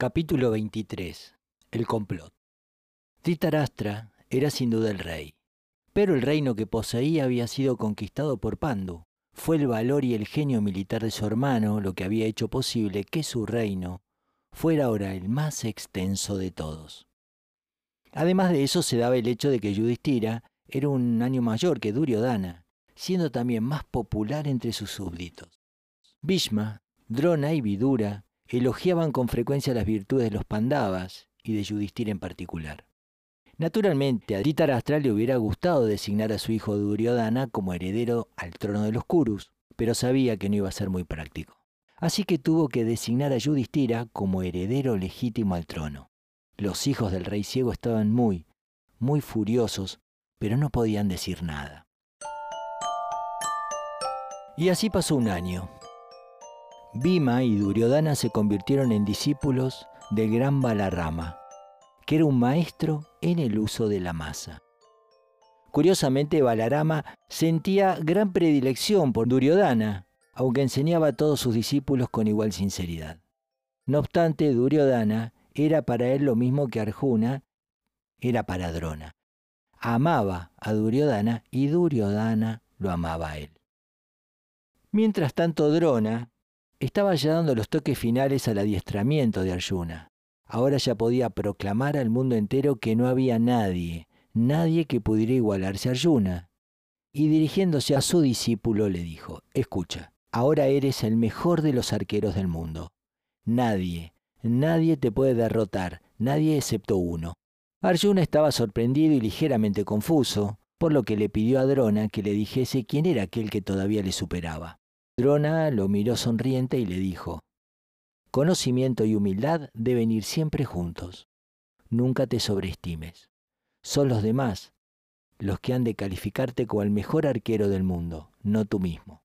Capítulo 23. El complot. Dhritarashtra era sin duda el rey, pero el reino que poseía había sido conquistado por Pandu. Fue el valor y el genio militar de su hermano lo que había hecho posible que su reino fuera ahora el más extenso de todos. Además de eso se daba el hecho de que Yudhishthira era un año mayor que Duryodhana, siendo también más popular entre sus súbditos. Bhishma, Drona y Vidura elogiaban con frecuencia las virtudes de los Pandavas y de Yudhishthira en particular. Naturalmente, a Dhritarashtra le hubiera gustado designar a su hijo Duryodhana como heredero al trono de los Kurus, pero sabía que no iba a ser muy práctico. Así que tuvo que designar a Yudhishthira como heredero legítimo al trono. Los hijos del rey ciego estaban muy, muy furiosos, pero no podían decir nada. Y así pasó un año. Bhima y Duryodhana se convirtieron en discípulos del gran Balarama, que era un maestro en el uso de la masa. Curiosamente, Balarama sentía gran predilección por Duryodhana, aunque enseñaba a todos sus discípulos con igual sinceridad. No obstante, Duryodhana era para él lo mismo que Arjuna era para Drona. Amaba a Duryodhana y Duryodhana lo amaba a él. Mientras tanto, Drona estaba ya dando los toques finales al adiestramiento de Arjuna. Ahora ya podía proclamar al mundo entero que no había nadie, nadie que pudiera igualarse a Arjuna. Y dirigiéndose a su discípulo le dijo, escucha, ahora eres el mejor de los arqueros del mundo. Nadie, nadie te puede derrotar, nadie excepto uno. Arjuna estaba sorprendido y ligeramente confuso, por lo que le pidió a Drona que le dijese quién era aquel que todavía le superaba. Drona lo miró sonriente y le dijo, Conocimiento y humildad deben ir siempre juntos. Nunca te sobreestimes. Son los demás los que han de calificarte como el mejor arquero del mundo, no tú mismo.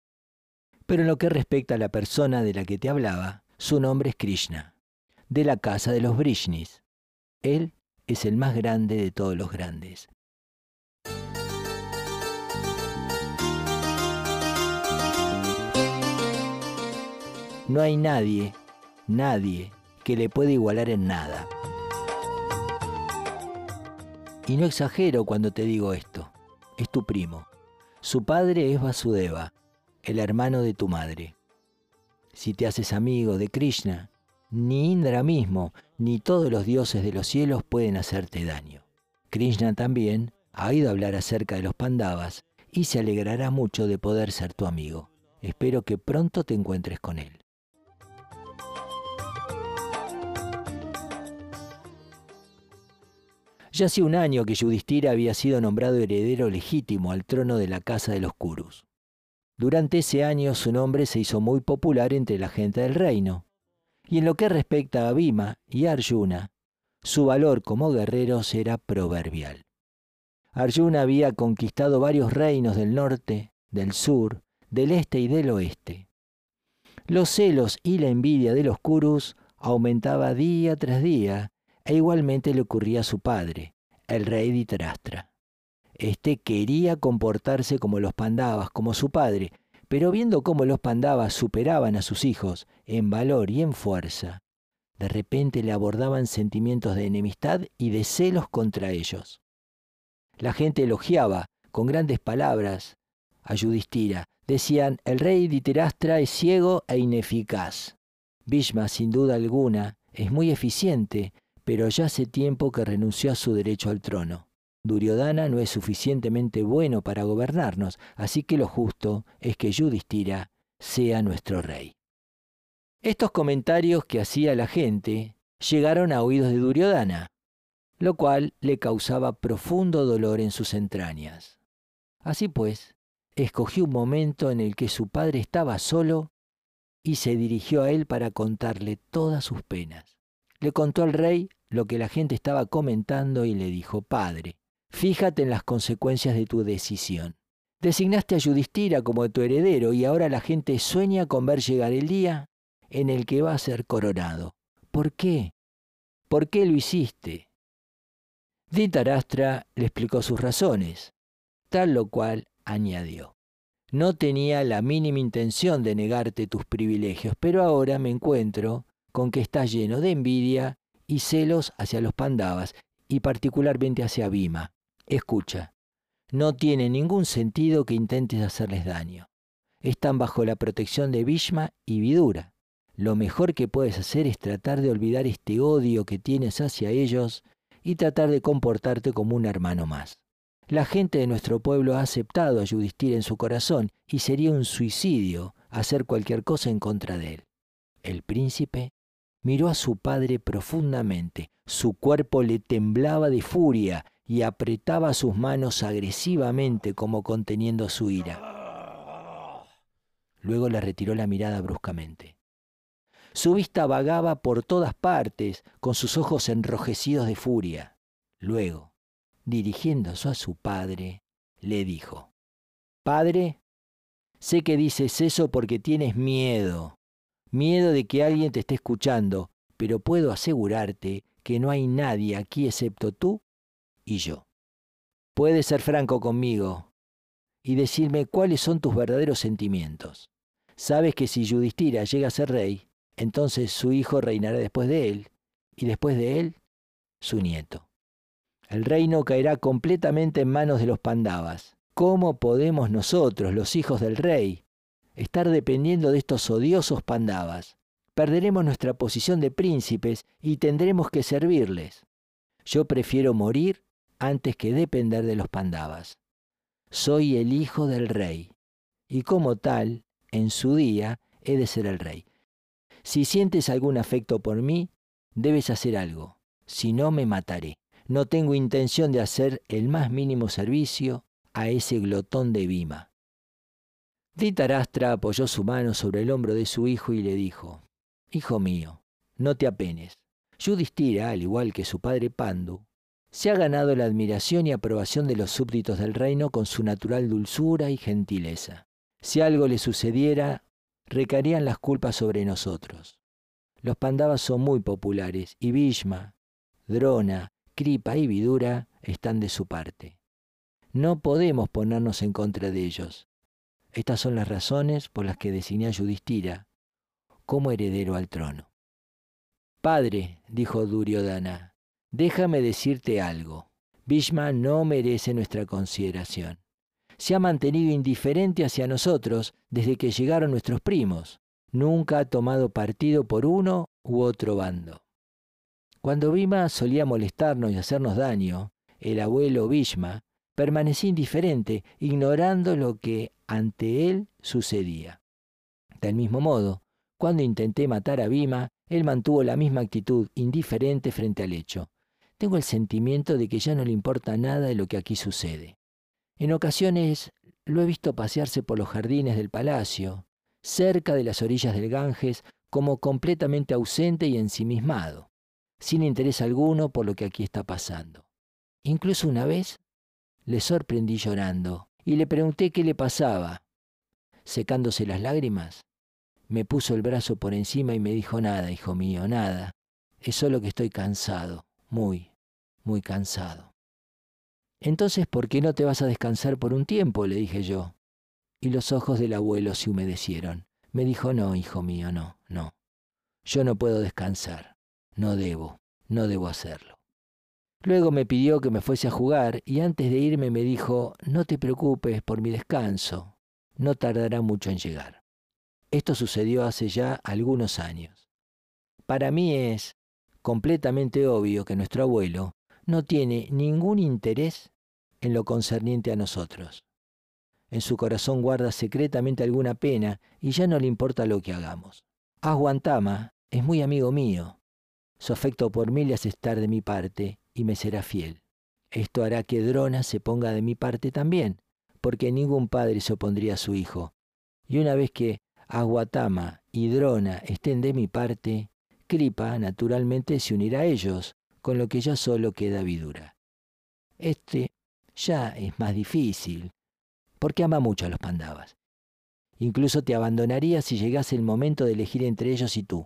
Pero en lo que respecta a la persona de la que te hablaba, su nombre es Krishna, de la casa de los Brishnis. Él es el más grande de todos los grandes. No hay nadie, nadie, que le pueda igualar en nada. Y no exagero cuando te digo esto. Es tu primo. Su padre es Vasudeva, el hermano de tu madre. Si te haces amigo de Krishna, ni Indra mismo, ni todos los dioses de los cielos pueden hacerte daño. Krishna también ha oído hablar acerca de los Pandavas y se alegrará mucho de poder ser tu amigo. Espero que pronto te encuentres con él. Ya hacía un año que Yudhishthira había sido nombrado heredero legítimo al trono de la casa de los Kurus. Durante ese año su nombre se hizo muy popular entre la gente del reino. Y en lo que respecta a Bhima y Arjuna, su valor como guerreros era proverbial. Arjuna había conquistado varios reinos del norte, del sur, del este y del oeste. Los celos y la envidia de los Kurus aumentaba día tras día e igualmente le ocurría a su padre, el rey Dhritarashtra. Este quería comportarse como los Pandavas, como su padre, pero viendo cómo los Pandavas superaban a sus hijos en valor y en fuerza, de repente le abordaban sentimientos de enemistad y de celos contra ellos. La gente elogiaba con grandes palabras a Yudhishthira. Decían, el rey Dhritarashtra es ciego e ineficaz. Bhishma, sin duda alguna, es muy eficiente pero ya hace tiempo que renunció a su derecho al trono. Duryodhana no es suficientemente bueno para gobernarnos, así que lo justo es que Yudhishthira sea nuestro rey. Estos comentarios que hacía la gente llegaron a oídos de Duryodhana, lo cual le causaba profundo dolor en sus entrañas. Así pues, escogió un momento en el que su padre estaba solo y se dirigió a él para contarle todas sus penas. Le contó al rey lo que la gente estaba comentando y le dijo, Padre, fíjate en las consecuencias de tu decisión. Designaste a Yudhishthira como tu heredero y ahora la gente sueña con ver llegar el día en el que va a ser coronado. ¿Por qué? ¿Por qué lo hiciste? Dhritarashtra le explicó sus razones, tal lo cual añadió. No tenía la mínima intención de negarte tus privilegios, pero ahora me encuentro con que estás lleno de envidia y celos hacia los Pandavas y particularmente hacia Bhima. Escucha, no tiene ningún sentido que intentes hacerles daño. Están bajo la protección de Bhishma y Vidura. Lo mejor que puedes hacer es tratar de olvidar este odio que tienes hacia ellos y tratar de comportarte como un hermano más. La gente de nuestro pueblo ha aceptado a Yudhishthira en su corazón y sería un suicidio hacer cualquier cosa en contra de él. El príncipe miró a su padre profundamente. Su cuerpo le temblaba de furia y apretaba sus manos agresivamente como conteniendo su ira. Luego le retiró la mirada bruscamente. Su vista vagaba por todas partes, con sus ojos enrojecidos de furia. Luego, dirigiéndose a su padre, le dijo, Padre, sé que dices eso porque tienes miedo, miedo de que alguien te esté escuchando, pero puedo asegurarte que no hay nadie aquí excepto tú y yo. Puedes ser franco conmigo y decirme cuáles son tus verdaderos sentimientos. Sabes que si Yudhishthira llega a ser rey, entonces su hijo reinará después de él, y después de él, su nieto. El reino caerá completamente en manos de los Pandavas. ¿Cómo podemos nosotros, los hijos del rey, estar dependiendo de estos odiosos Pandavas? Perderemos nuestra posición de príncipes y tendremos que servirles. Yo prefiero morir antes que depender de los Pandavas. Soy el hijo del rey, y como tal, en su día, he de ser el rey. Si sientes algún afecto por mí, debes hacer algo, si no me mataré. No tengo intención de hacer el más mínimo servicio a ese glotón de Bima. Ditarastra apoyó su mano sobre el hombro de su hijo y le dijo, Hijo mío, no te apenes. Yudhishthira, al igual que su padre Pandu, se ha ganado la admiración y aprobación de los súbditos del reino con su natural dulzura y gentileza. Si algo le sucediera, recaerían las culpas sobre nosotros. Los Pandavas son muy populares y Bhishma, Drona, Kripa y Vidura están de su parte. No podemos ponernos en contra de ellos. Estas son las razones por las que designé a Yudhishthira como heredero al trono. Padre, dijo Duryodhana, déjame decirte algo. Bhishma no merece nuestra consideración se ha mantenido indiferente hacia nosotros desde que llegaron nuestros primos. Nunca ha tomado partido por uno u otro bando. Cuando Bhima solía molestarnos y hacernos daño, el abuelo Bhishma permanecía indiferente, ignorando lo que ante él sucedía. Del mismo modo, cuando intenté matar a Bhima, él mantuvo la misma actitud, indiferente frente al hecho. Tengo el sentimiento de que ya no le importa nada de lo que aquí sucede. En ocasiones lo he visto pasearse por los jardines del palacio, cerca de las orillas del Ganges, como completamente ausente y ensimismado, sin interés alguno por lo que aquí está pasando. Incluso una vez le sorprendí llorando y le pregunté qué le pasaba. Secándose las lágrimas, me puso el brazo por encima y me dijo nada, hijo mío, nada. Es solo que estoy cansado, muy, muy cansado. Entonces, ¿por qué no te vas a descansar por un tiempo? le dije yo. Y los ojos del abuelo se humedecieron. Me dijo, no, hijo mío, no, no. Yo no puedo descansar. No debo, no debo hacerlo. Luego me pidió que me fuese a jugar y antes de irme me dijo, no te preocupes por mi descanso, no tardará mucho en llegar. Esto sucedió hace ya algunos años. Para mí es completamente obvio que nuestro abuelo no tiene ningún interés en lo concerniente a nosotros. En su corazón guarda secretamente alguna pena y ya no le importa lo que hagamos. Aguantama es muy amigo mío. Su afecto por mí le hace estar de mi parte y me será fiel. Esto hará que Drona se ponga de mi parte también, porque ningún padre se opondría a su hijo. Y una vez que Aguatama y Drona estén de mi parte, Kripa naturalmente se unirá a ellos, con lo que ya solo queda Vidura. Este ya es más difícil, porque ama mucho a los Pandavas. Incluso te abandonaría si llegase el momento de elegir entre ellos y tú.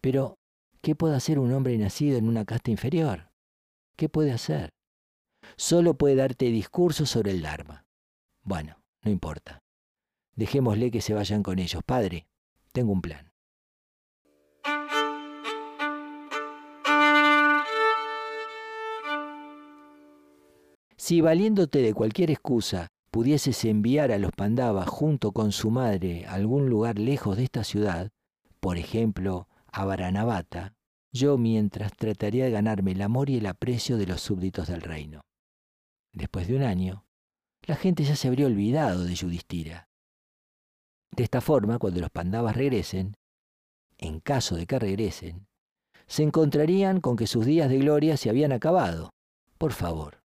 Pero, ¿qué puede hacer un hombre nacido en una casta inferior? ¿Qué puede hacer? Solo puede darte discursos sobre el Dharma. Bueno, no importa. Dejémosle que se vayan con ellos. Padre, tengo un plan. Si valiéndote de cualquier excusa pudieses enviar a los Pandavas junto con su madre a algún lugar lejos de esta ciudad, por ejemplo, a Varanavata, yo mientras trataría de ganarme el amor y el aprecio de los súbditos del reino. Después de un año, la gente ya se habría olvidado de Yudhishthira. De esta forma, cuando los Pandavas regresen, en caso de que regresen, se encontrarían con que sus días de gloria se habían acabado. Por favor,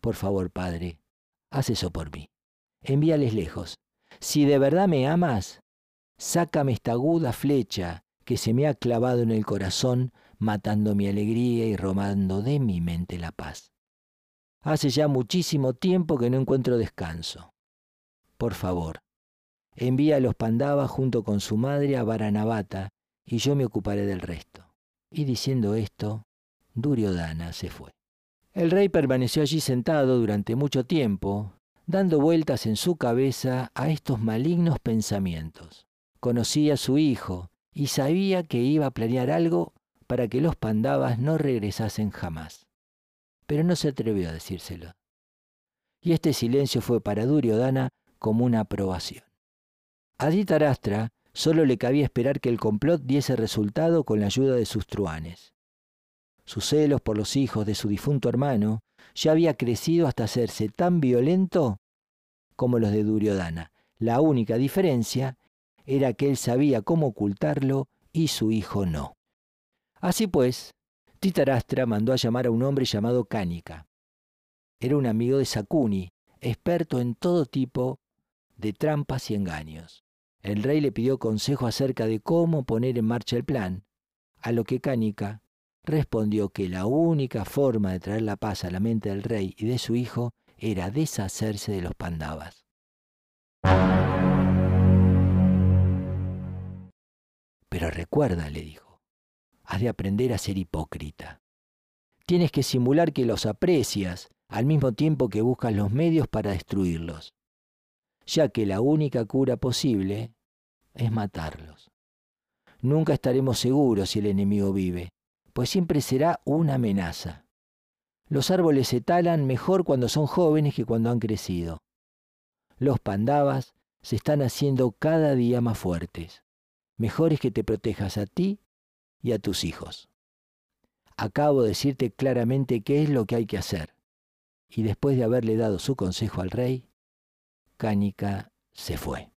por favor, Padre, haz eso por mí. Envíales lejos. Si de verdad me amas, sácame esta aguda flecha que se me ha clavado en el corazón, matando mi alegría y robando de mi mente la paz. Hace ya muchísimo tiempo que no encuentro descanso. Por favor, envía a los Pandavas junto con su madre a Varanavata y yo me ocuparé del resto. Y diciendo esto, Duryodhana se fue. El rey permaneció allí sentado durante mucho tiempo, dando vueltas en su cabeza a estos malignos pensamientos. Conocía a su hijo y sabía que iba a planear algo para que los pandavas no regresasen jamás. Pero no se atrevió a decírselo. Y este silencio fue para Duryodhana como una aprobación. A Dhritarashtra solo le cabía esperar que el complot diese resultado con la ayuda de sus truanes. Sus celos por los hijos de su difunto hermano ya había crecido hasta hacerse tan violento como los de Duryodhana. La única diferencia era que él sabía cómo ocultarlo y su hijo no. Así pues, Titarastra mandó a llamar a un hombre llamado Cánica. Era un amigo de Sakuni, experto en todo tipo de trampas y engaños. El rey le pidió consejo acerca de cómo poner en marcha el plan, a lo que Cánica respondió que la única forma de traer la paz a la mente del rey y de su hijo era deshacerse de los pandavas. Pero recuerda, le dijo, has de aprender a ser hipócrita. Tienes que simular que los aprecias al mismo tiempo que buscas los medios para destruirlos, ya que la única cura posible es matarlos. Nunca estaremos seguros si el enemigo vive, pues siempre será una amenaza. Los árboles se talan mejor cuando son jóvenes que cuando han crecido. Los pandavas se están haciendo cada día más fuertes. Mejor es que te protejas a ti y a tus hijos. Acabo de decirte claramente qué es lo que hay que hacer. Y después de haberle dado su consejo al rey, Cánica se fue.